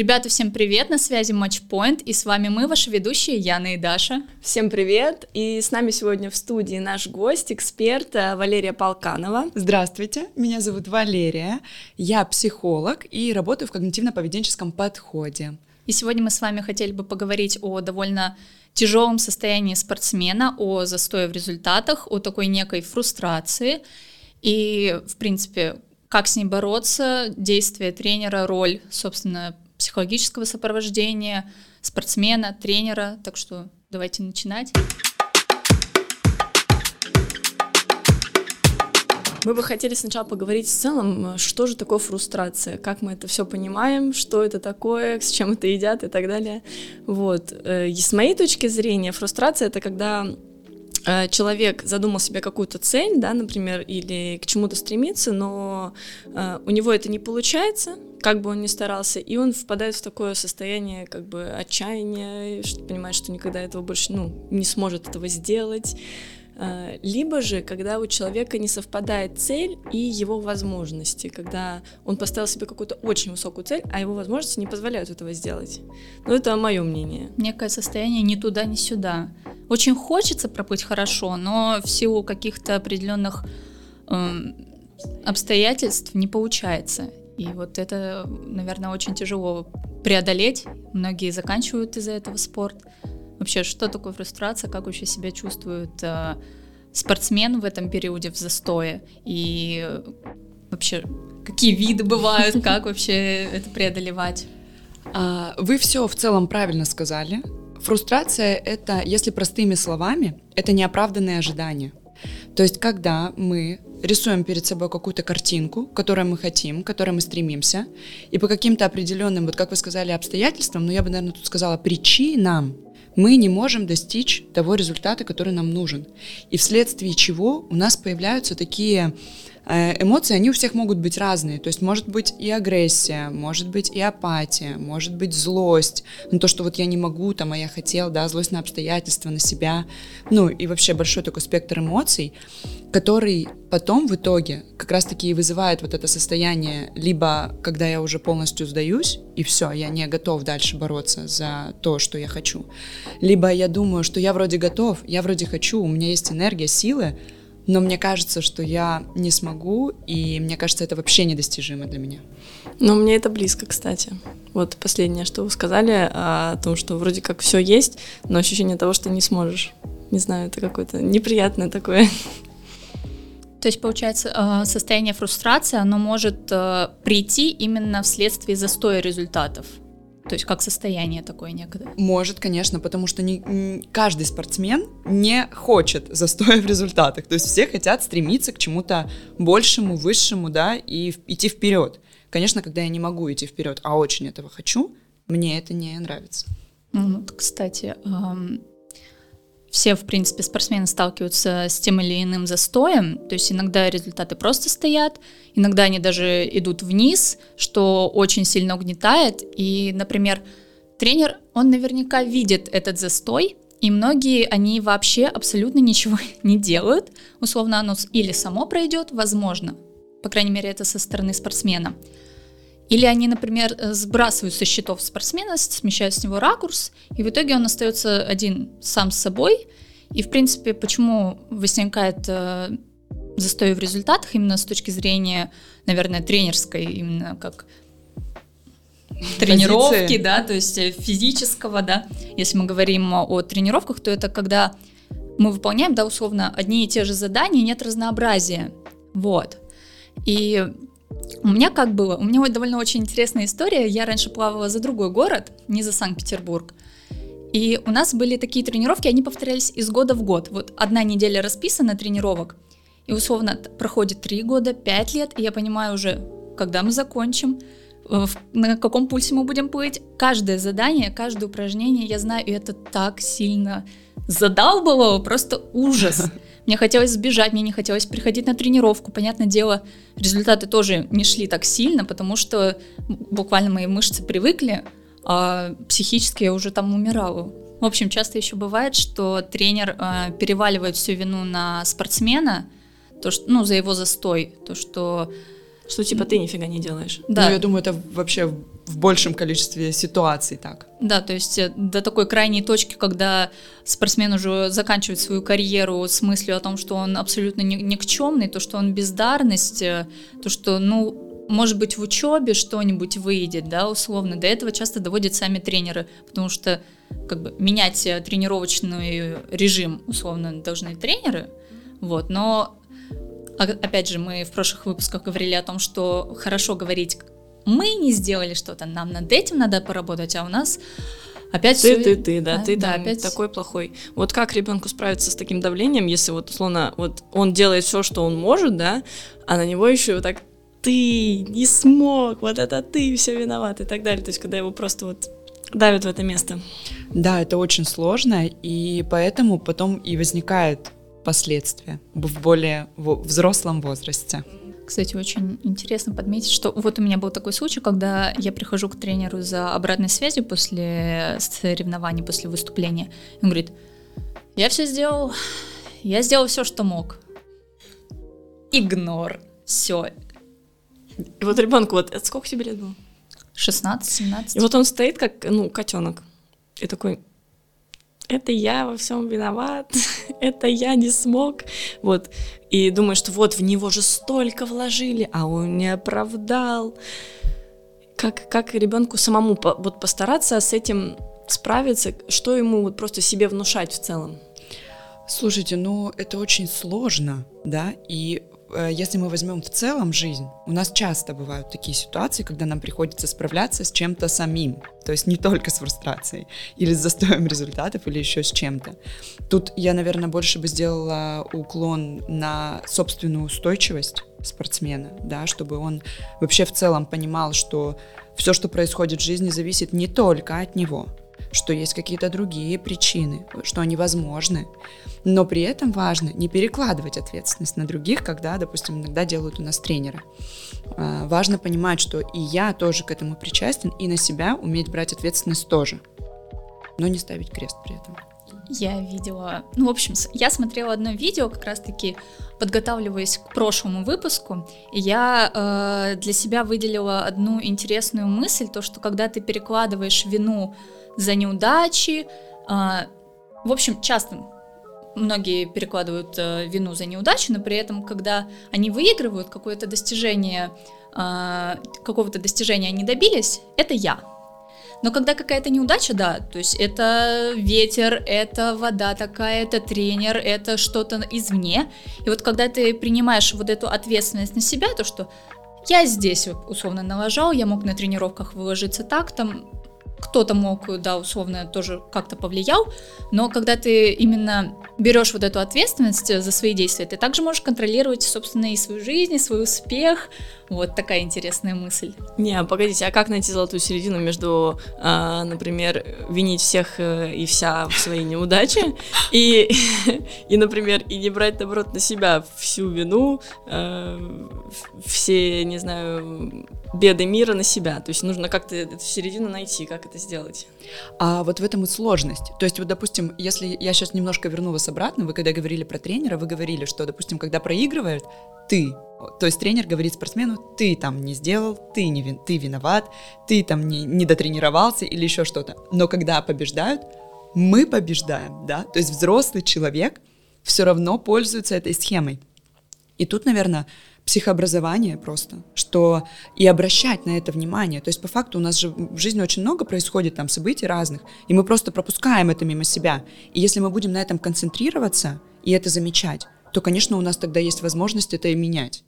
Ребята, всем привет, на связи Матчпоинт, и с вами мы, ваши ведущие Яна и Даша. Всем привет, и с нами сегодня в студии наш гость, эксперт э, Валерия Полканова. Здравствуйте, меня зовут Валерия, я психолог и работаю в когнитивно-поведенческом подходе. И сегодня мы с вами хотели бы поговорить о довольно тяжелом состоянии спортсмена, о застое в результатах, о такой некой фрустрации и, в принципе, как с ней бороться, действие тренера, роль, собственно, психологического сопровождения, спортсмена, тренера. Так что давайте начинать. Мы бы хотели сначала поговорить в целом, что же такое фрустрация, как мы это все понимаем, что это такое, с чем это едят и так далее. Вот. Э, и с моей точки зрения, фрустрация — это когда человек задумал себе какую-то цель, да, например, или к чему-то стремится, но э, у него это не получается, как бы он ни старался, и он впадает в такое состояние как бы отчаяния, что понимает, что никогда этого больше, ну, не сможет этого сделать. А, либо же, когда у человека не совпадает цель и его возможности, когда он поставил себе какую-то очень высокую цель, а его возможности не позволяют этого сделать. Ну, это мое мнение. Некое состояние ни туда, ни сюда. Очень хочется проплыть хорошо, но в силу каких-то определенных э, обстоятельств не получается. И вот это, наверное, очень тяжело преодолеть. Многие заканчивают из-за этого спорт. Вообще, что такое фрустрация, как вообще себя чувствует э, спортсмен в этом периоде в застое? И вообще, какие виды бывают, как вообще это преодолевать? А, вы все в целом правильно сказали. Фрустрация — это, если простыми словами, это неоправданные ожидания. То есть, когда мы рисуем перед собой какую-то картинку, которую мы хотим, к которой мы стремимся, и по каким-то определенным, вот как вы сказали, обстоятельствам, но я бы, наверное, тут сказала причинам, мы не можем достичь того результата, который нам нужен. И вследствие чего у нас появляются такие эмоции, они у всех могут быть разные. То есть может быть и агрессия, может быть и апатия, может быть злость. Ну то, что вот я не могу, там, а я хотел, да, злость на обстоятельства, на себя. Ну и вообще большой такой спектр эмоций, который потом в итоге как раз-таки и вызывает вот это состояние, либо когда я уже полностью сдаюсь, и все, я не готов дальше бороться за то, что я хочу. Либо я думаю, что я вроде готов, я вроде хочу, у меня есть энергия, силы, но мне кажется, что я не смогу, и мне кажется, это вообще недостижимо для меня. Но мне это близко, кстати. Вот последнее, что вы сказали о том, что вроде как все есть, но ощущение того, что не сможешь. Не знаю, это какое-то неприятное такое. То есть, получается, э, состояние фрустрации, оно может э, прийти именно вследствие застоя результатов. То есть как состояние такое некое? Может, конечно, потому что не, не, каждый спортсмен не хочет застоя в результатах. То есть все хотят стремиться к чему-то большему, высшему, да, и идти вперед. Конечно, когда я не могу идти вперед, а очень этого хочу, мне это не нравится. Ну, кстати, все, в принципе, спортсмены сталкиваются с тем или иным застоем, то есть иногда результаты просто стоят, иногда они даже идут вниз, что очень сильно угнетает, и, например, тренер, он наверняка видит этот застой, и многие, они вообще абсолютно ничего не делают, условно оно или само пройдет, возможно, по крайней мере, это со стороны спортсмена, или они, например, э, сбрасывают со счетов спортсмена, смещают с него ракурс, и в итоге он остается один сам с собой. И, в принципе, почему возникает э, застой в результатах именно с точки зрения, наверное, тренерской, именно как тренировки, Позиции. да, то есть э, физического, да. Если мы говорим о тренировках, то это когда мы выполняем, да, условно, одни и те же задания, нет разнообразия. Вот. И у меня как было? У меня вот довольно очень интересная история. Я раньше плавала за другой город, не за Санкт-Петербург. И у нас были такие тренировки, они повторялись из года в год. Вот одна неделя расписана тренировок, и условно проходит три года, пять лет, и я понимаю уже, когда мы закончим, э, на каком пульсе мы будем плыть. Каждое задание, каждое упражнение, я знаю, и это так сильно задалбывало, просто ужас. Мне хотелось сбежать, мне не хотелось приходить на тренировку. Понятное дело, результаты тоже не шли так сильно, потому что буквально мои мышцы привыкли, а психически я уже там умирала. В общем, часто еще бывает, что тренер э, переваливает всю вину на спортсмена, то, что, ну, за его застой, то, что что типа ты нифига не делаешь. Да. Ну, я думаю, это вообще в большем количестве ситуаций так. Да, то есть э, до такой крайней точки, когда спортсмен уже заканчивает свою карьеру с мыслью о том, что он абсолютно никчемный, то, что он бездарность, э, то, что, ну, может быть, в учебе что-нибудь выйдет, да, условно. До этого часто доводят сами тренеры, потому что как бы менять э, тренировочный режим условно должны тренеры, вот, но опять же, мы в прошлых выпусках говорили о том, что хорошо говорить, мы не сделали что-то, нам над этим надо поработать, а у нас опять ты, все... ты, ты, да, а, ты да, там опять... такой плохой. Вот как ребенку справиться с таким давлением, если вот условно вот он делает все, что он может, да, а на него еще вот так ты не смог, вот это ты все виноват и так далее. То есть когда его просто вот давят в это место. Да, это очень сложно, и поэтому потом и возникает последствия в более взрослом возрасте. Кстати, очень интересно подметить, что вот у меня был такой случай, когда я прихожу к тренеру за обратной связью после соревнований, после выступления. Он говорит, я все сделал, я сделал все, что мог. Игнор. Все. И вот ребенку, вот это сколько тебе лет было? 16-17. И вот он стоит как, ну, котенок. И такой, это я во всем виноват, это я не смог. Вот. И думаю, что вот в него же столько вложили, а он не оправдал. Как, как ребенку самому по, вот постараться с этим справиться, что ему вот просто себе внушать в целом? Слушайте, ну это очень сложно, да, и если мы возьмем в целом жизнь, у нас часто бывают такие ситуации, когда нам приходится справляться с чем-то самим, то есть не только с фрустрацией или с застоем результатов или еще с чем-то. Тут я, наверное, больше бы сделала уклон на собственную устойчивость спортсмена, да, чтобы он вообще в целом понимал, что все, что происходит в жизни, зависит не только от него, что есть какие-то другие причины, что они возможны. Но при этом важно не перекладывать ответственность на других, когда, допустим, иногда делают у нас тренера. А, важно понимать, что и я тоже к этому причастен, и на себя уметь брать ответственность тоже, но не ставить крест при этом. Я видела, ну, в общем, я смотрела одно видео, как раз-таки подготавливаясь к прошлому выпуску, и я э, для себя выделила одну интересную мысль, то, что когда ты перекладываешь вину за неудачи. А, в общем, часто многие перекладывают э, вину за неудачу, но при этом, когда они выигрывают какое-то достижение, а, какого-то достижения они добились, это я. Но когда какая-то неудача, да, то есть это ветер, это вода такая, это тренер, это что-то извне. И вот когда ты принимаешь вот эту ответственность на себя, то что я здесь условно налажал, я мог на тренировках выложиться так, там кто-то мог, да, условно, тоже как-то повлиял, но когда ты именно берешь вот эту ответственность за свои действия, ты также можешь контролировать, собственно, и свою жизнь, и свой успех. Вот такая интересная мысль. Не, а погодите, а как найти золотую середину между, э, например, винить всех э, и вся в своей неудаче, и, и, например, и не брать, наоборот, на себя всю вину, э, все, не знаю, беды мира на себя. То есть нужно как-то эту середину найти, как это сделать. А вот в этом и сложность. То есть вот, допустим, если я сейчас немножко верну вас обратно, вы когда говорили про тренера, вы говорили, что, допустим, когда проигрывает, ты, то есть тренер говорит спортсмену, ты там не сделал, ты, не вин, ты виноват, ты там не, не дотренировался или еще что-то. Но когда побеждают, мы побеждаем, да, то есть взрослый человек все равно пользуется этой схемой. И тут, наверное, психообразование просто, что и обращать на это внимание. То есть по факту у нас же в жизни очень много происходит там событий разных, и мы просто пропускаем это мимо себя. И если мы будем на этом концентрироваться и это замечать, то, конечно, у нас тогда есть возможность это и менять.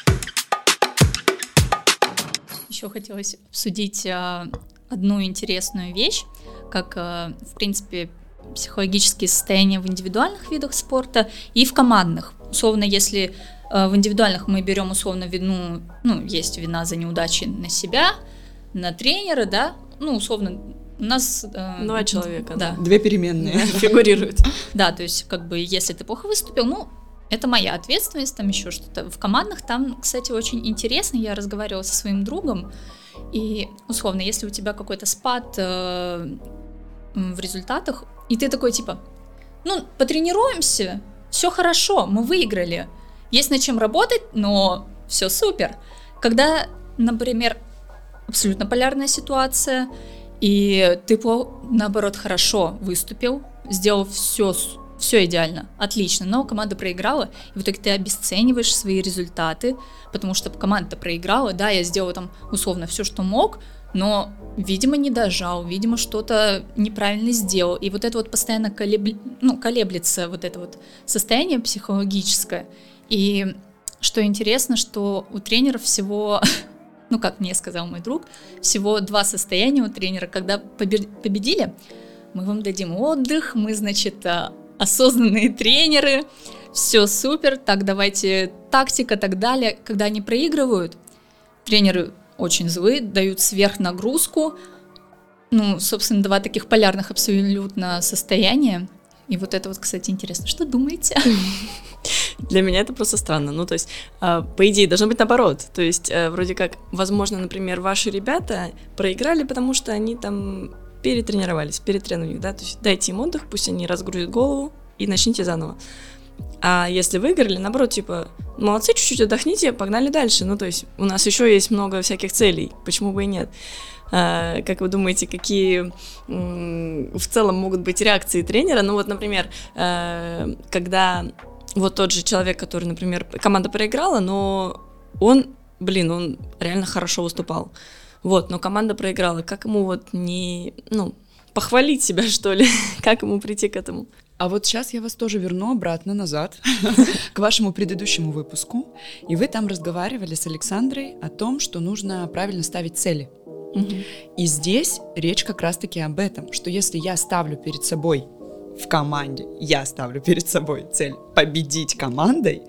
Еще хотелось обсудить а, одну интересную вещь, как, а, в принципе, психологические состояния в индивидуальных видах спорта и в командных. Условно, если Э, в индивидуальных мы берем условно вину, ну, есть вина за неудачи на себя, на тренера, да, ну, условно, у нас... Э, Два человека, да. Две переменные фигурируют. Да, то есть, как бы, если ты плохо выступил, ну, это моя ответственность, там еще что-то. В командных там, кстати, очень интересно, я разговаривала со своим другом, и, условно, если у тебя какой-то спад э, в результатах, и ты такой, типа, ну, потренируемся, все хорошо, мы выиграли, есть над чем работать, но все супер. Когда, например, абсолютно полярная ситуация, и ты, наоборот, хорошо выступил, сделал все все идеально, отлично, но команда проиграла, и в итоге ты обесцениваешь свои результаты, потому что команда проиграла, да, я сделал там условно все, что мог, но, видимо, не дожал, видимо, что-то неправильно сделал, и вот это вот постоянно колеб... ну, колеблется вот это вот состояние психологическое, и что интересно, что у тренеров всего ну, как мне сказал мой друг, всего два состояния у тренера. Когда победили, мы вам дадим отдых, мы, значит, а, осознанные тренеры, все супер, так давайте тактика, так далее. Когда они проигрывают, тренеры очень злые, дают сверхнагрузку, ну, собственно, два таких полярных абсолютно состояния. И вот это вот, кстати, интересно. Что думаете? Для меня это просто странно. Ну, то есть, э, по идее, должно быть наоборот. То есть, э, вроде как, возможно, например, ваши ребята проиграли, потому что они там перетренировались, перетренировали, да, то есть дайте им отдых, пусть они разгрузят голову и начните заново. А если выиграли, наоборот, типа, молодцы, чуть-чуть отдохните, погнали дальше. Ну, то есть у нас еще есть много всяких целей, почему бы и нет. А, как вы думаете, какие в целом могут быть реакции тренера? Ну, вот, например, э, когда вот тот же человек, который, например, команда проиграла, но он, блин, он реально хорошо выступал. Вот, но команда проиграла. Как ему вот не, ну, похвалить себя, что ли? как ему прийти к этому? А вот сейчас я вас тоже верну обратно назад к вашему предыдущему выпуску. И вы там разговаривали с Александрой о том, что нужно правильно ставить цели. И здесь речь как раз-таки об этом, что если я ставлю перед собой в команде, я ставлю перед собой цель победить командой,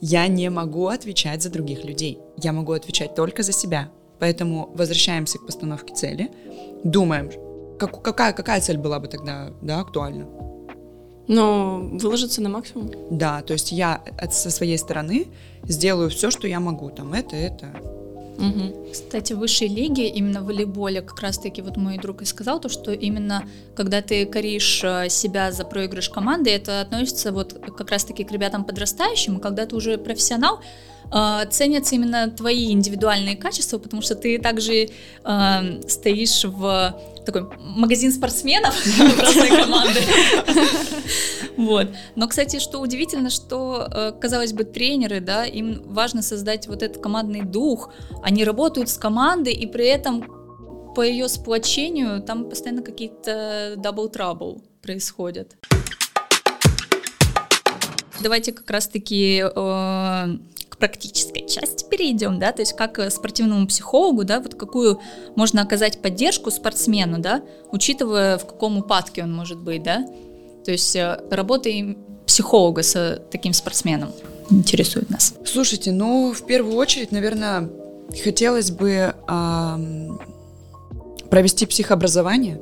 я не могу отвечать за других людей. Я могу отвечать только за себя. Поэтому возвращаемся к постановке цели, думаем, как, какая, какая цель была бы тогда да, актуальна. Ну, выложиться на максимум. Да, то есть я от, со своей стороны сделаю все, что я могу. Там это, это, Угу. Кстати, в высшей лиге, именно в волейболе, как раз-таки вот мой друг и сказал, то, что именно когда ты коришь э, себя за проигрыш команды, это относится вот как раз-таки к ребятам подрастающим, и когда ты уже профессионал, э, ценятся именно твои индивидуальные качества, потому что ты также э, стоишь в такой магазин спортсменов разной команды. Вот. Но, кстати, что удивительно, что, э, казалось бы, тренеры, да, им важно создать вот этот командный дух. Они работают с командой, и при этом по ее сплочению там постоянно какие-то double-trouble происходят. Давайте как раз-таки э, практической части перейдем, да, то есть как э, спортивному психологу, да, вот какую можно оказать поддержку спортсмену, да, учитывая в каком упадке он может быть, да, то есть э, работа психолога с таким спортсменом интересует нас. Слушайте, ну, в первую очередь, наверное, хотелось бы эм, провести психообразование,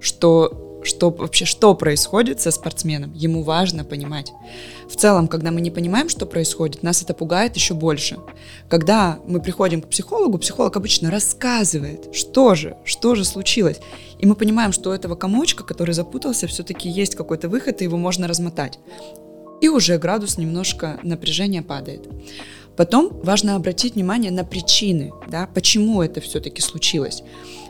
что что вообще, что происходит со спортсменом, ему важно понимать. В целом, когда мы не понимаем, что происходит, нас это пугает еще больше. Когда мы приходим к психологу, психолог обычно рассказывает, что же, что же случилось. И мы понимаем, что у этого комочка, который запутался, все-таки есть какой-то выход, и его можно размотать. И уже градус немножко напряжения падает. Потом важно обратить внимание на причины, да, почему это все-таки случилось.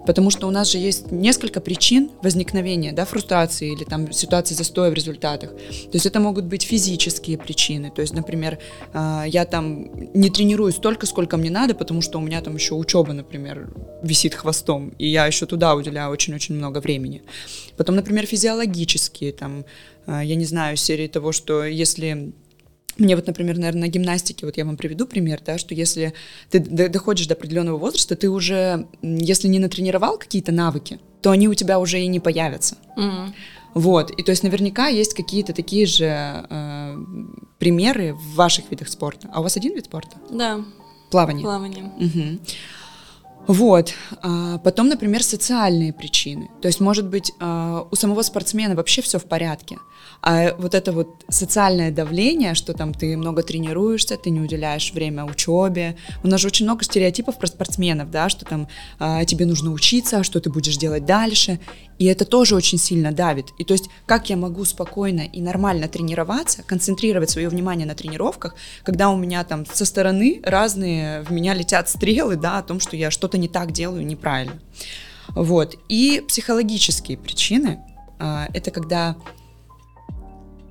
Потому что у нас же есть несколько причин возникновения да, фрустрации или там ситуации застоя в результатах. То есть это могут быть физические причины. То есть, например, а, я там не тренируюсь столько, сколько мне надо, потому что у меня там еще учеба, например, висит хвостом, и я еще туда уделяю очень-очень много времени. Потом, например, физиологические, там, а, я не знаю, серии того, что если мне вот, например, наверное, на гимнастике, вот я вам приведу пример, да, что если ты доходишь до определенного возраста, ты уже, если не натренировал какие-то навыки, то они у тебя уже и не появятся. Mm-hmm. Вот, и то есть наверняка есть какие-то такие же э, примеры в ваших видах спорта. А у вас один вид спорта? Да. Плавание. Плавание. Угу. Вот. А потом, например, социальные причины. То есть, может быть, а, у самого спортсмена вообще все в порядке. А вот это вот социальное давление, что там ты много тренируешься, ты не уделяешь время учебе. У нас же очень много стереотипов про спортсменов, да, что там а, тебе нужно учиться, что ты будешь делать дальше. И это тоже очень сильно давит. И то есть, как я могу спокойно и нормально тренироваться, концентрировать свое внимание на тренировках, когда у меня там со стороны разные в меня летят стрелы, да, о том, что я что-то что-то не так делаю, неправильно. Вот. И психологические причины а, это когда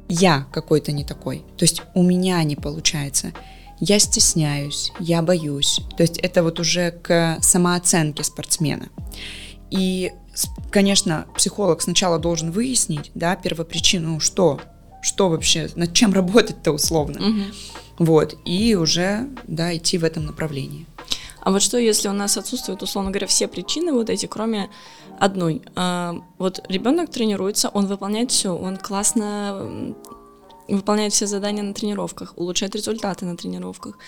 я какой-то не такой. То есть у меня не получается. Я стесняюсь, я боюсь. То есть это вот уже к самооценке спортсмена. И, конечно, психолог сначала должен выяснить, да, первопричину, что, что вообще, над чем работать-то условно. Угу. Вот, и уже, да, идти в этом направлении. А вот что, если у нас отсутствуют, условно говоря, все причины вот эти, кроме одной? А, вот ребенок тренируется, он выполняет все, он классно выполняет все задания на тренировках, улучшает результаты на тренировках.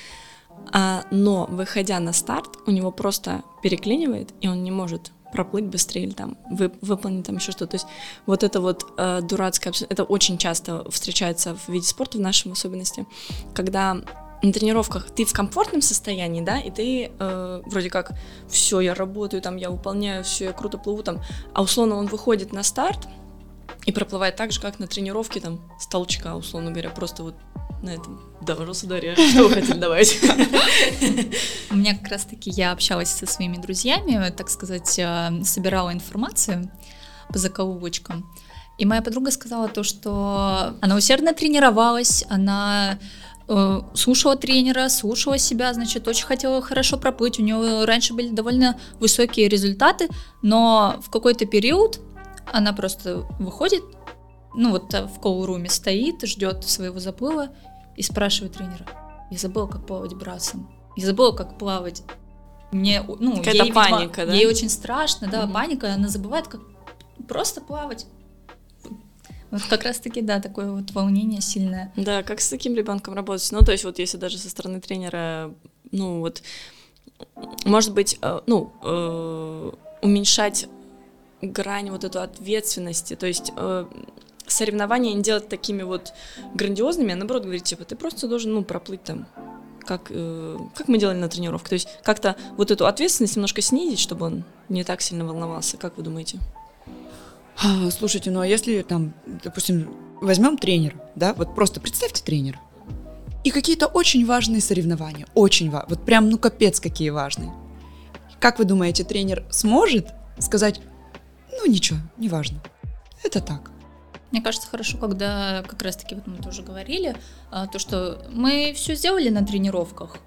А, но выходя на старт, у него просто переклинивает, и он не может проплыть быстрее или там вы, выполнить там еще что-то. То есть вот это вот э, дурацкое, это очень часто встречается в виде спорта в нашем особенности, когда на тренировках ты в комфортном состоянии, да, и ты э, вроде как все, я работаю, там, я выполняю, все, я круто плыву там, а условно он выходит на старт и проплывает так же, как на тренировке там с толчка, условно говоря, просто вот на этом. Да, Росударья, что вы хотели давать? У меня как раз-таки я общалась со своими друзьями, так сказать, э, собирала информацию по заколовочкам. И моя подруга сказала то, что она усердно тренировалась, она э, слушала тренера, слушала себя, значит, очень хотела хорошо проплыть. У нее раньше были довольно высокие результаты, но в какой-то период она просто выходит, ну вот в колл-руме стоит, ждет своего заплыва и спрашивает тренера, я забыла, как плавать брасом, я забыла, как плавать. Мне, ну, Какая-то ей, паника, видимо, да? Ей очень страшно, да, угу. паника, она забывает, как просто плавать. Вот как раз-таки, да, такое вот волнение сильное. Да, как с таким ребенком работать? Ну, то есть вот если даже со стороны тренера, ну, вот, может быть, э, ну, э, уменьшать грань вот эту ответственности, то есть э, соревнования не делать такими вот грандиозными, а наоборот говорить, типа, ты просто должен, ну, проплыть там, как, э, как мы делали на тренировке, то есть как-то вот эту ответственность немножко снизить, чтобы он не так сильно волновался, как вы думаете? А, слушайте, ну а если там, допустим, возьмем тренера, да, вот просто представьте тренера, и какие-то очень важные соревнования, очень важные, вот прям, ну капец какие важные. Как вы думаете, тренер сможет сказать, ну ничего, неважно, это так. Мне кажется, хорошо, когда как раз-таки вот мы тоже говорили, а, то, что мы все сделали на тренировках,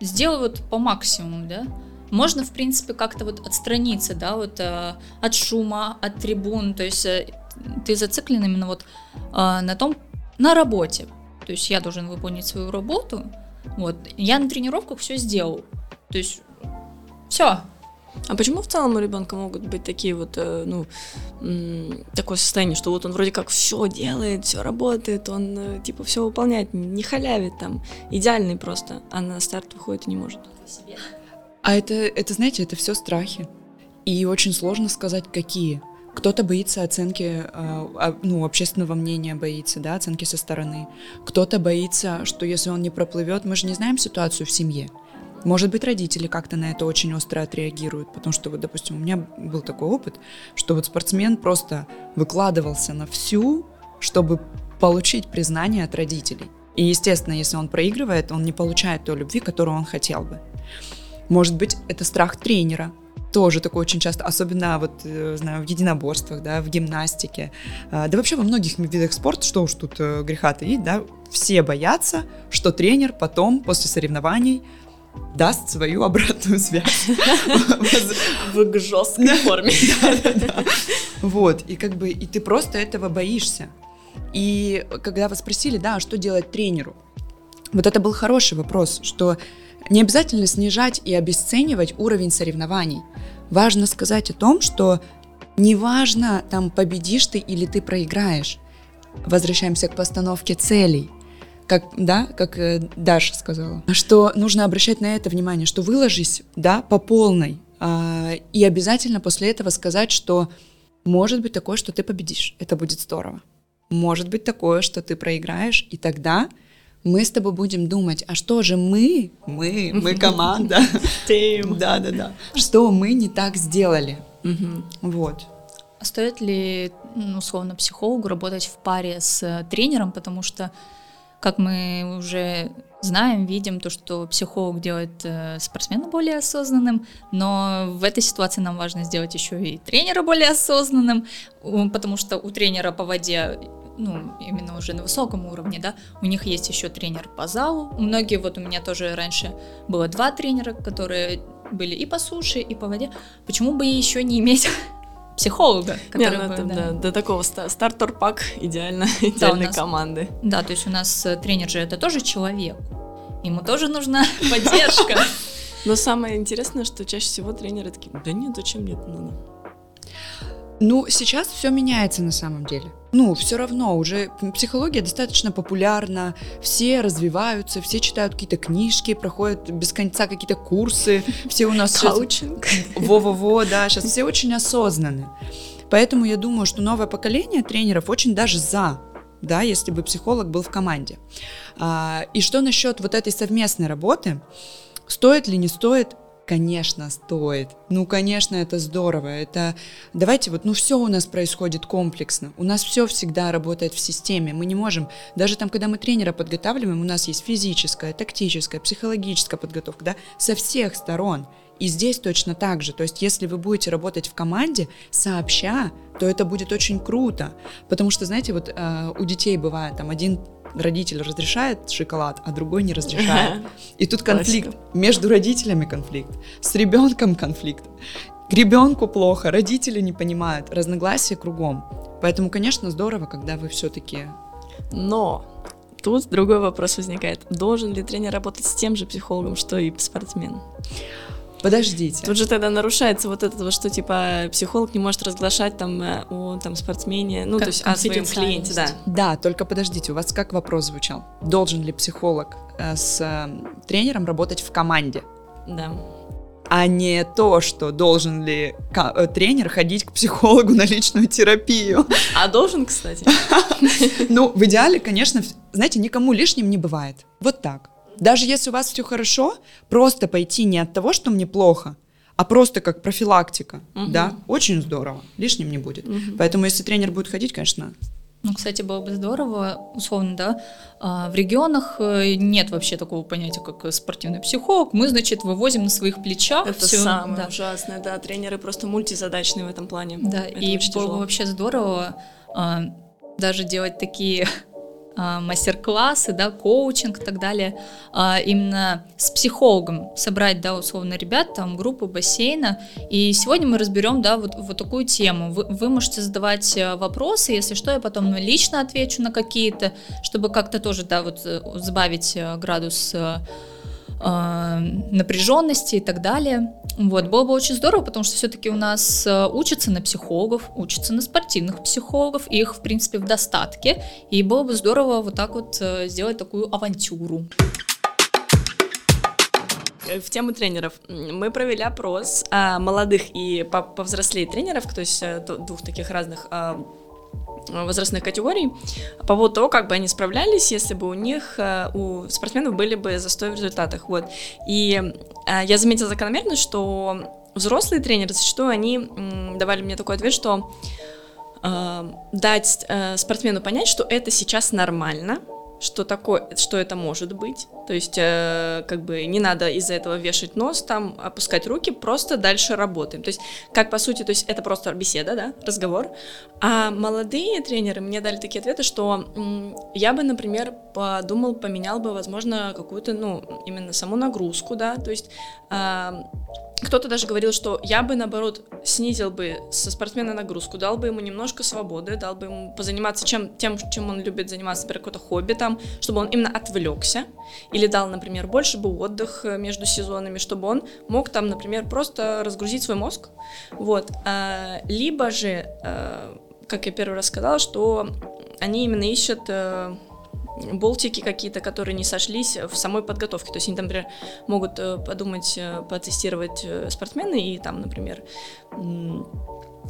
сделай вот по максимуму, да, можно, в принципе, как-то вот отстраниться, да, вот э, от шума, от трибун, то есть э, ты зациклен именно вот э, на том, на работе. То есть я должен выполнить свою работу, вот, я на тренировках все сделал. То есть все, а почему в целом у ребенка могут быть такие вот, э, ну, такое состояние, что вот он вроде как все делает, все работает, он э, типа все выполняет, не халявит там, идеальный просто, а на старт выходит и не может? А это, это, знаете, это все страхи. И очень сложно сказать, какие. Кто-то боится оценки, э, ну, общественного мнения боится, да, оценки со стороны. Кто-то боится, что если он не проплывет, мы же не знаем ситуацию в семье. Может быть, родители как-то на это очень остро отреагируют, потому что, вот, допустим, у меня был такой опыт, что вот спортсмен просто выкладывался на всю, чтобы получить признание от родителей. И, естественно, если он проигрывает, он не получает той любви, которую он хотел бы. Может быть, это страх тренера, тоже такой очень часто, особенно вот, э, знаю, в единоборствах, да, в гимнастике, а, да вообще во многих видах спорта, что уж тут э, греха таить, да, все боятся, что тренер потом, после соревнований, даст свою обратную связь. В жесткой форме. Вот, и как бы, и ты просто этого боишься. И когда вы спросили, да, а что делать тренеру, вот это был хороший вопрос, что не обязательно снижать и обесценивать уровень соревнований. Важно сказать о том, что неважно, там победишь ты или ты проиграешь. Возвращаемся к постановке целей. Как, да, как э, Даша сказала, что нужно обращать на это внимание, что выложись, да, по полной, э, и обязательно после этого сказать, что может быть такое, что ты победишь, это будет здорово. Может быть такое, что ты проиграешь, и тогда мы с тобой будем думать, а что же мы, мы, мы команда, да, да, да, что мы не так сделали, вот. А стоит ли, условно, психологу работать в паре с тренером, потому что как мы уже знаем, видим то, что психолог делает э, спортсмена более осознанным, но в этой ситуации нам важно сделать еще и тренера более осознанным, потому что у тренера по воде ну, именно уже на высоком уровне, да, у них есть еще тренер по залу. Многие, вот у меня тоже раньше было два тренера, которые были и по суше, и по воде. Почему бы еще не иметь психолога, который Нет, ну, бы, да. Да, до такого стартер-пак идеально, идеальной нас, команды. Да, то есть у нас э, тренер же это тоже человек, ему тоже нужна поддержка. Но самое интересное, что чаще всего тренеры такие, да нет, зачем мне это надо? Ну, сейчас все меняется на самом деле. Ну, все равно уже психология достаточно популярна, все развиваются, все читают какие-то книжки, проходят без конца какие-то курсы, все у нас Каучинг. Во-во-во, да, сейчас все очень осознаны. Поэтому я думаю, что новое поколение тренеров очень даже за, да, если бы психолог был в команде. А, и что насчет вот этой совместной работы? Стоит ли, не стоит? Конечно, стоит. Ну, конечно, это здорово. Это давайте вот, ну все у нас происходит комплексно. У нас все всегда работает в системе. Мы не можем, даже там, когда мы тренера подготавливаем, у нас есть физическая, тактическая, психологическая подготовка, да, со всех сторон. И здесь точно так же. То есть, если вы будете работать в команде сообща, то это будет очень круто. Потому что, знаете, вот э, у детей бывает там один родитель разрешает шоколад, а другой не разрешает. И тут конфликт. Между родителями конфликт, с ребенком конфликт. К ребенку плохо, родители не понимают, разногласия кругом. Поэтому, конечно, здорово, когда вы все-таки... Но тут другой вопрос возникает. Должен ли тренер работать с тем же психологом, что и спортсмен? Подождите. Тут же тогда нарушается вот это, что типа психолог не может разглашать там э, о там спортсмене, ну как то есть о своем клиенте, да. Да, только подождите, у вас как вопрос звучал? Должен ли психолог э, с э, тренером работать в команде? Да а не то, что должен ли тренер ходить к психологу на личную терапию. А должен, кстати. Ну, в идеале, конечно, знаете, никому лишним не бывает. Вот так. Даже если у вас все хорошо, просто пойти не от того, что мне плохо, а просто как профилактика, угу. да, очень здорово, лишним не будет. Угу. Поэтому если тренер будет ходить, конечно. Ну, кстати, было бы здорово, условно, да, а, в регионах э, нет вообще такого понятия, как спортивный психолог. Мы, значит, вывозим на своих плечах. Это все, самое да. ужасное, да. Тренеры просто мультизадачные в этом плане. Да, Это и было бы вообще здорово а, даже делать такие мастер-классы, да, коучинг и так далее, а, именно с психологом собрать, да, условно, ребят, там, группу бассейна, и сегодня мы разберем, да, вот, вот такую тему. Вы, вы можете задавать э, вопросы, если что, я потом лично отвечу на какие-то, чтобы как-то тоже, да, вот э, сбавить э, градус э, напряженности и так далее. Вот, было бы очень здорово, потому что все-таки у нас э, учатся на психологов, учатся на спортивных психологов, их, в принципе, в достатке, и было бы здорово вот так вот э, сделать такую авантюру э, в тему тренеров. Мы провели опрос а, молодых и повзрослее тренеров, то есть двух таких разных а, возрастных категорий по поводу того, как бы они справлялись, если бы у них, э, у спортсменов были бы застой в результатах, вот. И э, я заметила закономерность, что взрослые тренеры зачастую они давали мне такой ответ, что э, дать спортсмену понять, что это сейчас нормально, что такое, что это может быть. То есть, э, как бы не надо из-за этого вешать нос, там опускать руки, просто дальше работаем. То есть, как по сути, то есть это просто беседа, да, разговор. А молодые тренеры мне дали такие ответы, что м, я бы, например, подумал, поменял бы, возможно, какую-то, ну, именно саму нагрузку, да, то есть э, кто-то даже говорил, что я бы, наоборот, снизил бы со спортсмена нагрузку, дал бы ему немножко свободы, дал бы ему позаниматься чем, тем, чем он любит заниматься, например, какое-то хобби там, чтобы он именно отвлекся, или дал, например, больше бы отдых э, между сезонами, чтобы он мог там, например, просто разгрузить свой мозг, вот, а, либо же, а, как я первый раз сказала, что они именно ищут э, болтики какие-то, которые не сошлись в самой подготовке. То есть они, например, могут э, подумать, э, потестировать э, спортсмены и там, например,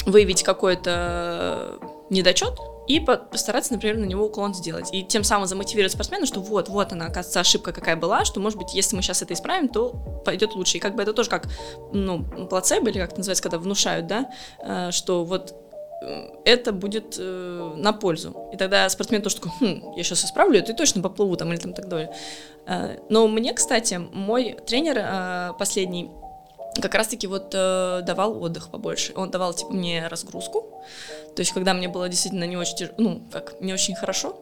выявить какой-то недочет и постараться, например, на него уклон сделать. И тем самым замотивировать спортсмена, что вот, вот она, оказывается, ошибка какая была, что, может быть, если мы сейчас это исправим, то пойдет лучше. И как бы это тоже как, ну, плацебо, или как это называется, когда внушают, да, что вот это будет э, на пользу. И тогда спортсмен тоже такой, хм, я сейчас исправлю и точно поплыву там или там так далее. Э, но мне, кстати, мой тренер э, последний как раз-таки вот э, давал отдых побольше. Он давал, типа, мне разгрузку. То есть, когда мне было действительно не очень, ну, как, не очень хорошо,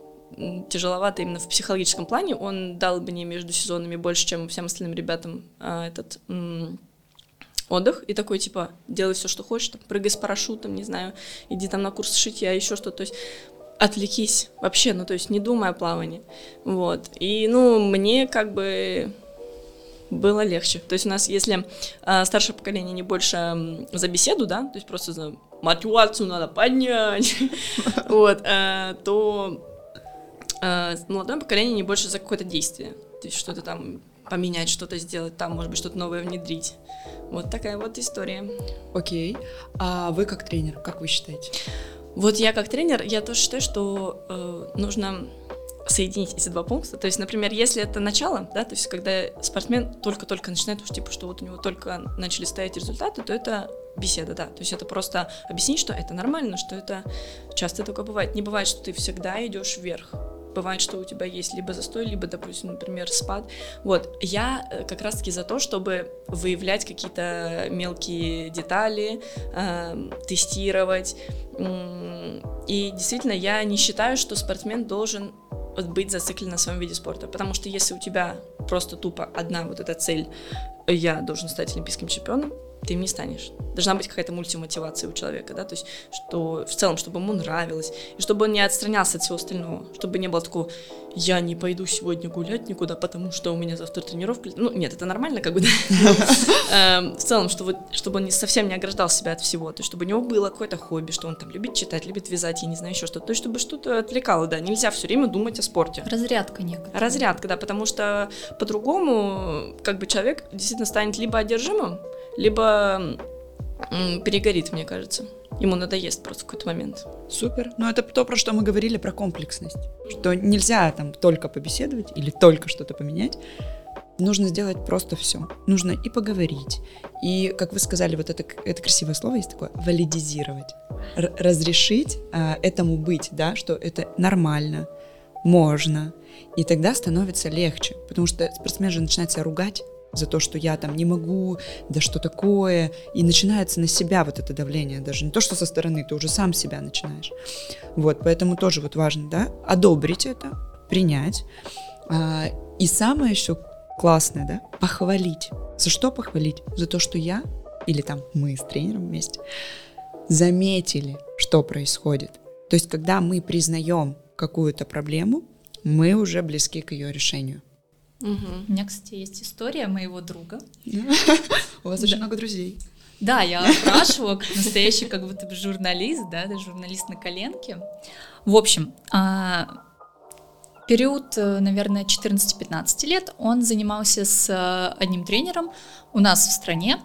тяжеловато именно в психологическом плане, он дал мне между сезонами больше, чем всем остальным ребятам э, этот м- отдых. И такой, типа, делай все, что хочешь, там, прыгай с парашютом, не знаю, иди там на курс шитья, еще что-то. То есть, отвлекись вообще, ну, то есть, не думай о плавании. Вот. И, ну, мне как бы было легче. То есть у нас, если э, старшее поколение не больше э, за беседу, да, то есть просто за мотивацию надо поднять, вот, э, то э, молодое поколение не больше за какое-то действие. То есть что-то там поменять, что-то сделать там, может быть, что-то новое внедрить. Вот такая вот история. Окей. А вы как тренер, как вы считаете? Вот я как тренер, я тоже считаю, что э, нужно соединить эти два пункта. То есть, например, если это начало, да, то есть когда спортсмен только-только начинает, уж типа, что вот у него только начали стоять результаты, то это беседа, да. То есть это просто объяснить, что это нормально, что это часто только бывает. Не бывает, что ты всегда идешь вверх. Бывает, что у тебя есть либо застой, либо, допустим, например, спад. Вот, я э, как раз-таки за то, чтобы выявлять какие-то мелкие детали, э, тестировать. И действительно, я не считаю, что спортсмен должен быть зациклен на своем виде спорта. Потому что если у тебя просто тупо одна вот эта цель, я должен стать олимпийским чемпионом, ты им не станешь. Должна быть какая-то мультимотивация у человека, да, то есть, что в целом, чтобы ему нравилось, и чтобы он не отстранялся от всего остального, чтобы не было такого, я не пойду сегодня гулять никуда, потому что у меня завтра тренировка. Ну, нет, это нормально, как бы, да. Эм, в целом, чтобы, чтобы он совсем не ограждал себя от всего, то есть, чтобы у него было какое-то хобби, что он там любит читать, любит вязать, я не знаю, еще что-то, то есть, чтобы что-то отвлекало, да, нельзя все время думать о спорте. Разрядка некая. Разрядка, да, потому что по-другому, как бы, человек действительно станет либо одержимым, либо перегорит, мне кажется. Ему надоест просто в какой-то момент. Супер. Ну, это то, про что мы говорили, про комплексность. Что нельзя там только побеседовать или только что-то поменять. Нужно сделать просто все. Нужно и поговорить, и, как вы сказали, вот это, это красивое слово есть такое, валидизировать. Р- разрешить а, этому быть, да, что это нормально, можно. И тогда становится легче, потому что спортсмен же начинает себя ругать, за то, что я там не могу, да что такое, и начинается на себя вот это давление, даже не то, что со стороны, ты уже сам себя начинаешь. Вот, поэтому тоже вот важно, да, одобрить это, принять, а, и самое еще классное, да, похвалить. За что похвалить? За то, что я или там мы с тренером вместе заметили, что происходит. То есть, когда мы признаем какую-то проблему, мы уже близки к ее решению. Угу. У меня, кстати, есть история моего друга. У вас очень много друзей. Да, я спрашивала, как настоящий как будто бы журналист, да, журналист на коленке. В общем, а, период, э, наверное, 14-15 лет он занимался с э, одним тренером у нас в стране,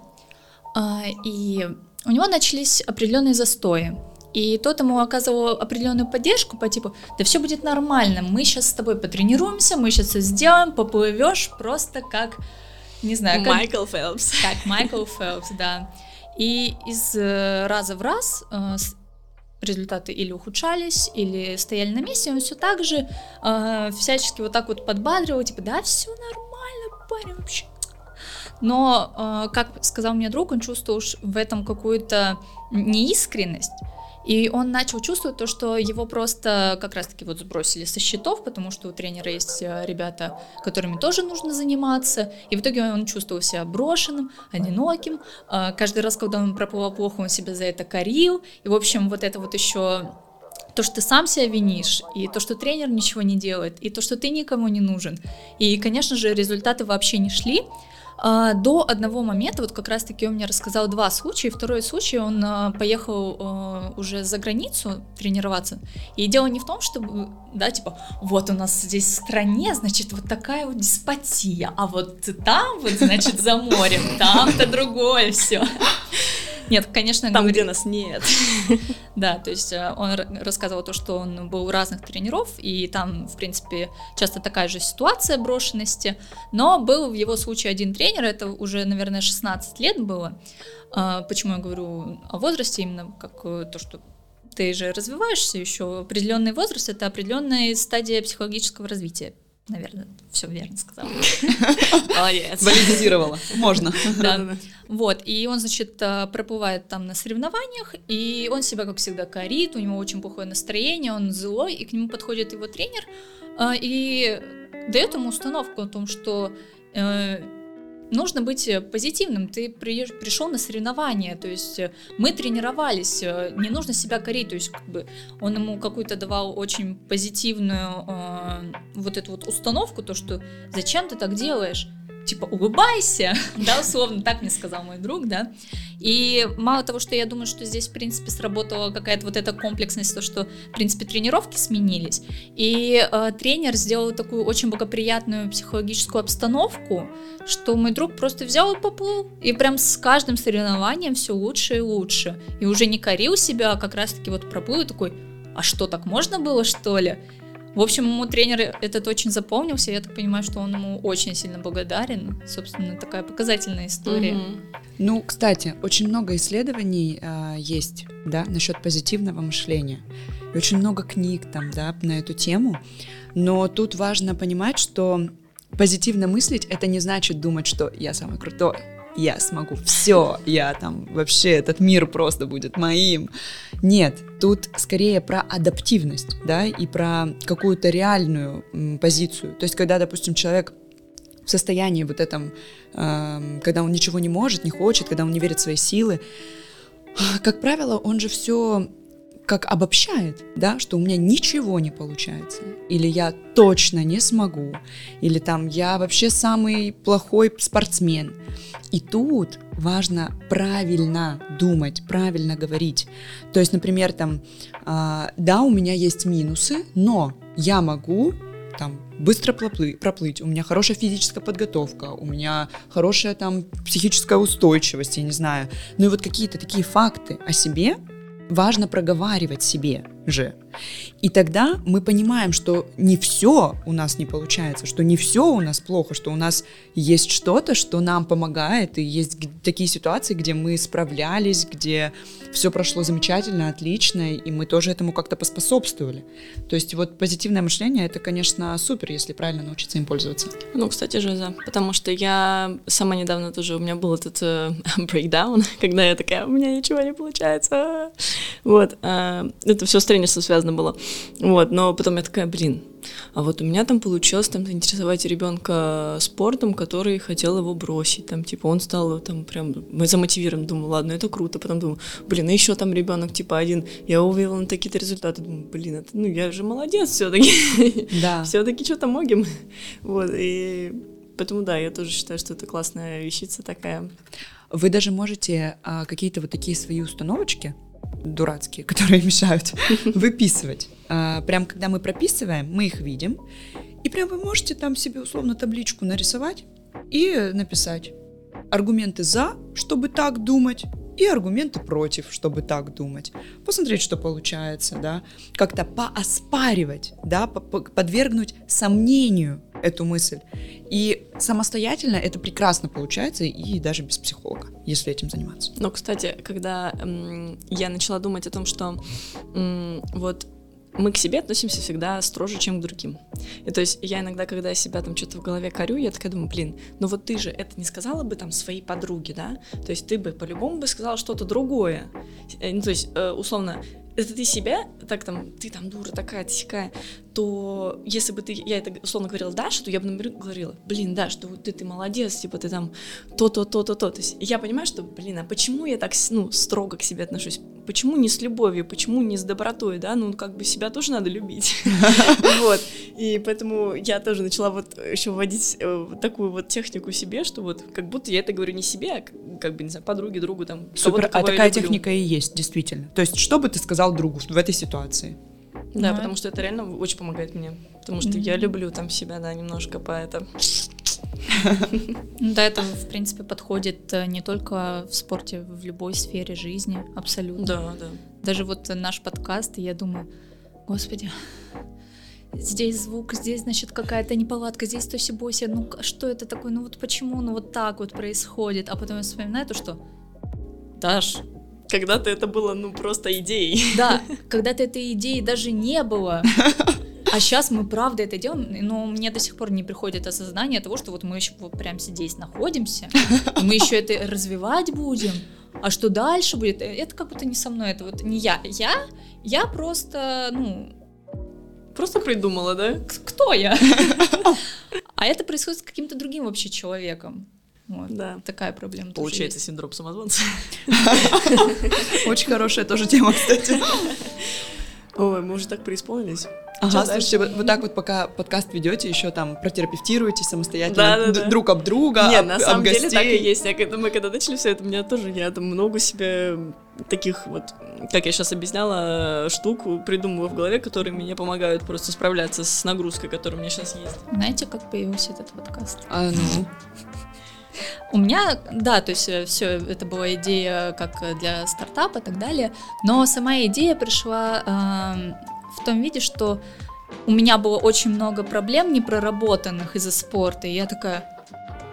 а, и у него начались определенные застои. И тот ему оказывал определенную поддержку по типу, да все будет нормально, мы сейчас с тобой потренируемся, мы сейчас все сделаем, поплывешь просто как, не знаю, как... Майкл Фелпс. Как Майкл Фелпс, да. И из э, раза в раз э, результаты или ухудшались, или стояли на месте, он все так же э, всячески вот так вот подбадривал, типа, да, все нормально, парень, вообще но, как сказал мне друг, он чувствовал в этом какую-то неискренность, и он начал чувствовать то, что его просто как раз-таки вот сбросили со счетов, потому что у тренера есть э, ребята, которыми тоже нужно заниматься. И в итоге он чувствовал себя брошенным, одиноким. А, каждый раз, когда он проплывал плохо, он себя за это корил. И, в общем, вот это вот еще то, что ты сам себя винишь, и то, что тренер ничего не делает, и то, что ты никому не нужен. И, конечно же, результаты вообще не шли. А, до одного момента, вот как раз-таки он мне рассказал два случая. Второй случай, он а, поехал а, уже за границу тренироваться. И дело не в том, чтобы, да, типа, вот у нас здесь в стране, значит, вот такая вот деспотия, а вот там, вот, значит, за морем, там-то другое все. Нет, конечно, там, говорит... где нас нет. Да, то есть э, он рассказывал то, что он был у разных тренеров, и там, в принципе, часто такая же ситуация брошенности, но был в его случае один тренер, это уже, наверное, 16 лет было. А, почему я говорю о возрасте, именно как э, то, что ты же развиваешься еще. Определенный возраст — это определенная стадия психологического развития. Наверное, все верно сказала. Молодец. Валидизировала. Можно. Да. Вот, и он, значит, э, проплывает там на соревнованиях, и он себя, как всегда, корит, у него очень плохое настроение, он злой, и к нему подходит его тренер, э, и дает ему установку о том, что э, нужно быть позитивным. Ты при, пришел на соревнования, то есть мы тренировались, не нужно себя корить, то есть как бы он ему какую-то давал очень позитивную э, вот эту вот установку, то что зачем ты так делаешь? Типа, улыбайся, да, условно, так мне сказал мой друг, да, и мало того, что я думаю, что здесь, в принципе, сработала какая-то вот эта комплексность, то, что, в принципе, тренировки сменились, и э, тренер сделал такую очень благоприятную психологическую обстановку, что мой друг просто взял и поплыл, и прям с каждым соревнованием все лучше и лучше, и уже не корил себя, а как раз-таки вот проплыл и такой, а что, так можно было, что ли? В общем, ему тренер этот очень запомнился. Я так понимаю, что он ему очень сильно благодарен. Собственно, такая показательная история. Mm-hmm. Ну, кстати, очень много исследований э, есть, да, насчет позитивного мышления. И очень много книг там, да, на эту тему. Но тут важно понимать, что позитивно мыслить это не значит думать, что я самый крутой, я смогу все, я там вообще этот мир просто будет моим. Нет, тут скорее про адаптивность, да, и про какую-то реальную м, позицию. То есть, когда, допустим, человек в состоянии вот этом, э, когда он ничего не может, не хочет, когда он не верит в свои силы, как правило, он же все как обобщает, да, что у меня ничего не получается, или я точно не смогу, или там я вообще самый плохой спортсмен. И тут важно правильно думать, правильно говорить. То есть, например, там, э, да, у меня есть минусы, но я могу там быстро проплыть, проплыть, у меня хорошая физическая подготовка, у меня хорошая там психическая устойчивость, я не знаю. Ну и вот какие-то такие факты о себе, важно проговаривать себе же. И тогда мы понимаем, что не все у нас не получается, что не все у нас плохо, что у нас есть что-то, что нам помогает, и есть такие ситуации, где мы справлялись, где все прошло замечательно, отлично, и мы тоже этому как-то поспособствовали. То есть вот позитивное мышление, это, конечно, супер, если правильно научиться им пользоваться. Ну, кстати, Жиза, потому что я сама недавно тоже, у меня был этот э, breakdown, когда я такая, у меня ничего не получается. Вот, э, это все с тренерством связано было. Вот, но потом я такая, блин, а вот у меня там получилось там заинтересовать ребенка спортом, который хотел его бросить. Там, типа, он стал там прям мы замотивирован. Думаю, ладно, это круто. Потом думаю, блин, а еще там ребенок типа один. Я увидела на такие-то результаты. Думаю, блин, это, ну я же молодец все-таки. Да. все-таки что-то могем. Вот, и поэтому да, я тоже считаю, что это классная вещица такая. Вы даже можете а, какие-то вот такие свои установочки дурацкие, которые мешают, выписывать. А, прям когда мы прописываем, мы их видим, и прям вы можете там себе условно табличку нарисовать и написать аргументы за, чтобы так думать, и аргументы против, чтобы так думать. Посмотреть, что получается, да, как-то пооспаривать, да, подвергнуть сомнению эту мысль. И самостоятельно это прекрасно получается, и даже без психолога, если этим заниматься. Но, кстати, когда м, я начала думать о том, что м, вот мы к себе относимся всегда строже, чем к другим. И то есть я иногда, когда себя там что-то в голове корю, я такая думаю, блин, ну вот ты же это не сказала бы там своей подруге, да? То есть ты бы по-любому бы сказала что-то другое. Э, ну, то есть, э, условно, это ты себя, так там, ты там дура такая, ты такая, то если бы ты, я это условно говорила Даша, то я бы, например, говорила, блин, Даш, ты, ты, ты молодец, типа ты там то-то, то-то, то. То есть я понимаю, что, блин, а почему я так, ну, строго к себе отношусь? Почему не с любовью, почему не с добротой, да? Ну, как бы себя тоже надо любить. Вот. И поэтому я тоже начала вот еще вводить э, такую вот технику себе, что вот как будто я это говорю не себе, а как бы, не знаю, подруге, другу там. Супер, а такая техника и есть, действительно. То есть, что бы ты сказал другу в этой ситуации? Да, потому что это реально очень помогает мне. Потому что я люблю там себя, да, немножко по это. Да, это, в принципе, подходит э, не только в спорте, в любой сфере жизни, абсолютно. Да, да. Даже вот наш подкаст, я думаю, господи, здесь звук, здесь, значит, какая-то неполадка, здесь то боси, ну что это такое, ну вот почему, ну вот так вот происходит, а потом я вспоминаю то, что Даш, Когда-то это было, ну, просто идеей. Да, когда-то этой идеи даже не было. А сейчас мы правда это делаем, но мне до сих пор не приходит осознание того, что вот мы еще вот прям здесь находимся, мы еще это развивать будем. А что дальше будет? Это как будто не со мной, это вот не я. Я, я просто, ну, Просто придумала, да? кто я? А это происходит с каким-то другим вообще человеком. Вот. Да. Такая проблема. Получается синдром самозванца. Очень хорошая тоже тема, кстати. Ой, мы уже так преисполнились. Ага, слушайте, вы, вы так вот пока подкаст ведете, еще там протерапевтируете самостоятельно Да-да-да. д- друг об друга, Нет, об- на об самом деле гостей. так и есть. Я, когда, мы когда начали все это, у меня тоже, я там много себе таких вот, как я сейчас объясняла, штук придумываю в голове, которые мне помогают просто справляться с нагрузкой, которая у меня сейчас есть. Знаете, как появился этот подкаст? А, ну, У меня, да, то есть все, это была идея как э, для стартапа и так далее, но сама идея пришла эм, в том виде, что у меня было очень много проблем непроработанных из-за спорта, и я такая,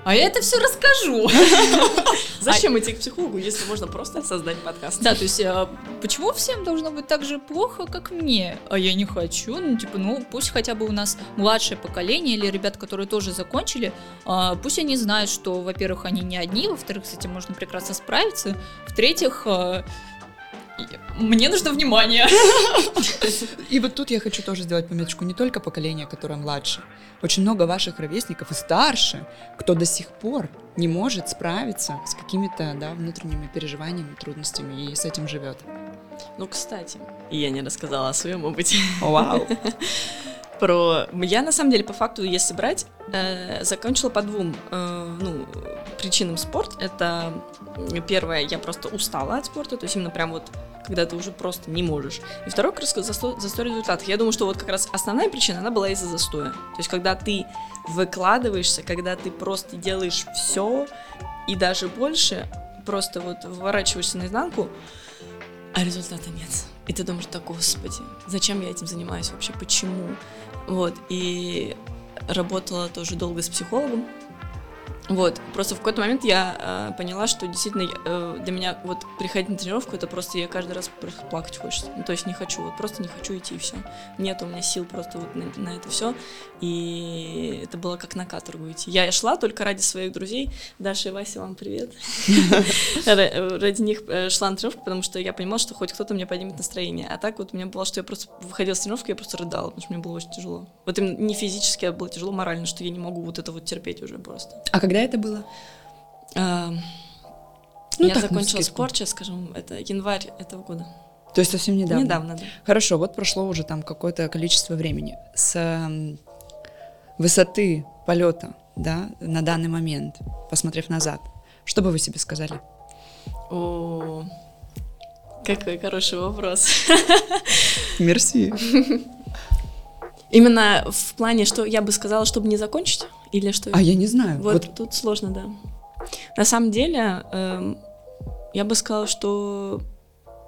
а я это все расскажу. Зачем идти к психологу, если можно просто создать подкаст? Да, то есть э, почему всем должно быть так же плохо, как мне? А я не хочу, ну типа, ну пусть хотя бы у нас младшее поколение или ребят, которые тоже закончили, а, пусть они знают, что, во-первых, они не одни, во-вторых, с этим можно прекрасно справиться, в-третьих, э, мне нужно внимание. И вот тут я хочу тоже сделать пометочку, не только поколение, которое младше. Очень много ваших ровесников и старше, кто до сих пор не может справиться с какими-то да, внутренними переживаниями, трудностями и с этим живет. Ну, кстати, и я не рассказала о своем опыте. Вау. Про... Я, на самом деле, по факту, если брать, э, закончила по двум э, ну, причинам спорт. Это первое, я просто устала от спорта, то есть именно прям вот когда ты уже просто не можешь. И второе, как раз застой, результатов. Я думаю, что вот как раз основная причина, она была из-за застоя. То есть когда ты выкладываешься, когда ты просто делаешь все и даже больше, просто вот выворачиваешься наизнанку, результата нет. И ты думаешь, так, господи, зачем я этим занимаюсь вообще, почему? Вот, и работала тоже долго с психологом. Вот, просто в какой-то момент я э, поняла, что действительно э, для меня вот приходить на тренировку, это просто я каждый раз плакать хочется. Ну, то есть не хочу, вот просто не хочу идти, и все. Нет у меня сил просто вот на, на это все. И это было как на каторгу идти. Я шла только ради своих друзей. Даша и Вася, вам привет. Ра- Ради них э, шла на тренировку, потому что я понимала, что хоть кто-то мне поднимет настроение. А так вот у меня было, что я просто выходила с тренировки, я просто рыдала, потому что мне было очень тяжело. Вот именно не физически, а было тяжело морально, что я не могу вот это вот терпеть уже просто. А когда это было? А, Ну, я так, закончила спорт, сейчас скажем, это январь этого года. То есть совсем недавно? Недавно, да. Хорошо, вот прошло уже там какое-то количество времени. С высоты полета, да, на данный момент, посмотрев назад, что бы вы себе сказали? О, какой хороший вопрос. Мерси. Именно в плане, что я бы сказала, чтобы не закончить, или что? А я не знаю. Вот, Вот, тут сложно, да. На самом деле, эм, я бы сказала, что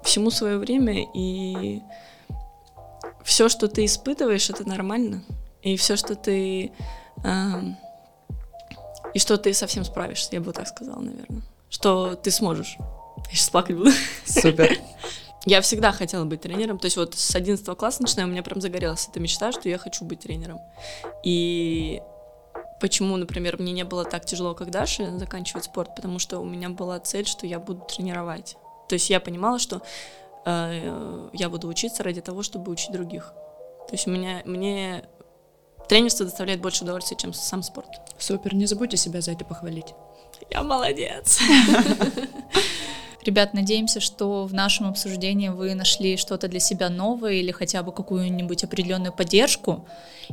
всему свое время, и все, что ты испытываешь, это нормально. И все, что ты... эм, и что ты совсем справишься, я бы так сказала, наверное. Что ты сможешь. Я сейчас плакать буду. супер. Я всегда хотела быть тренером. То есть вот с 11 класса начиная у меня прям загорелась эта мечта, что я хочу быть тренером. И почему, например, мне не было так тяжело, как Даше, заканчивать спорт, потому что у меня была цель, что я буду тренировать. То есть я понимала, что э, я буду учиться ради того, чтобы учить других. То есть у меня, мне тренерство доставляет больше удовольствия, чем сам спорт. Супер, не забудьте себя за это похвалить. Я молодец. Ребят, надеемся, что в нашем обсуждении вы нашли что-то для себя новое или хотя бы какую-нибудь определенную поддержку.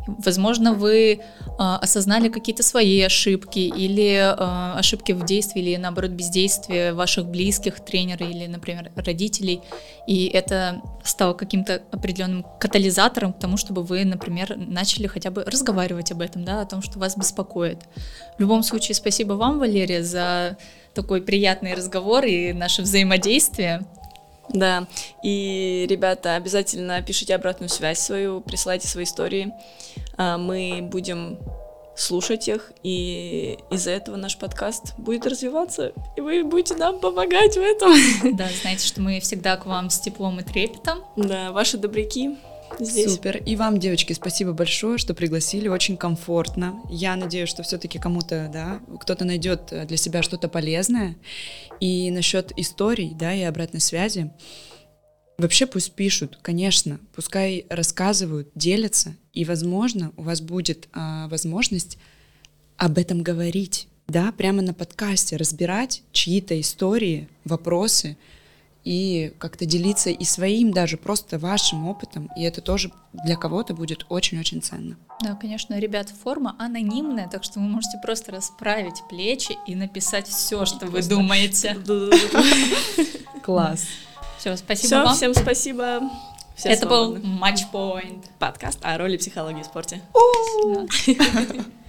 Возможно, вы э, осознали какие-то свои ошибки или э, ошибки в действии или наоборот бездействия ваших близких, тренера или, например, родителей. И это стало каким-то определенным катализатором к тому, чтобы вы, например, начали хотя бы разговаривать об этом, да, о том, что вас беспокоит. В любом случае, спасибо вам, Валерия, за такой приятный разговор и наше взаимодействие. Да, и, ребята, обязательно пишите обратную связь свою, присылайте свои истории. А, Мы будем слушать их, и из-за этого наш подкаст будет развиваться, и вы будете нам помогать в этом. Да, знаете, что мы всегда к вам с теплом и трепетом. Да, ваши добряки здесь. Супер. И вам, девочки, спасибо большое, что пригласили. Очень комфортно. Я надеюсь, что все-таки кому-то, да, кто-то найдет для себя что-то полезное. И насчет историй, да, и обратной связи. Вообще пусть пишут, конечно, пускай рассказывают, делятся, и, возможно, у вас будет а, возможность об этом говорить, да, прямо на подкасте, разбирать чьи-то истории, вопросы, и как-то делиться и своим даже просто вашим опытом, и это тоже для кого-то будет очень-очень ценно. Да, конечно, ребят, форма анонимная, так что вы можете просто расправить плечи и написать все, что вы думаете. Класс. Все, спасибо Все, вам. всем спасибо. Все Это был свободны. Matchpoint. подкаст о роли психологии в спорте.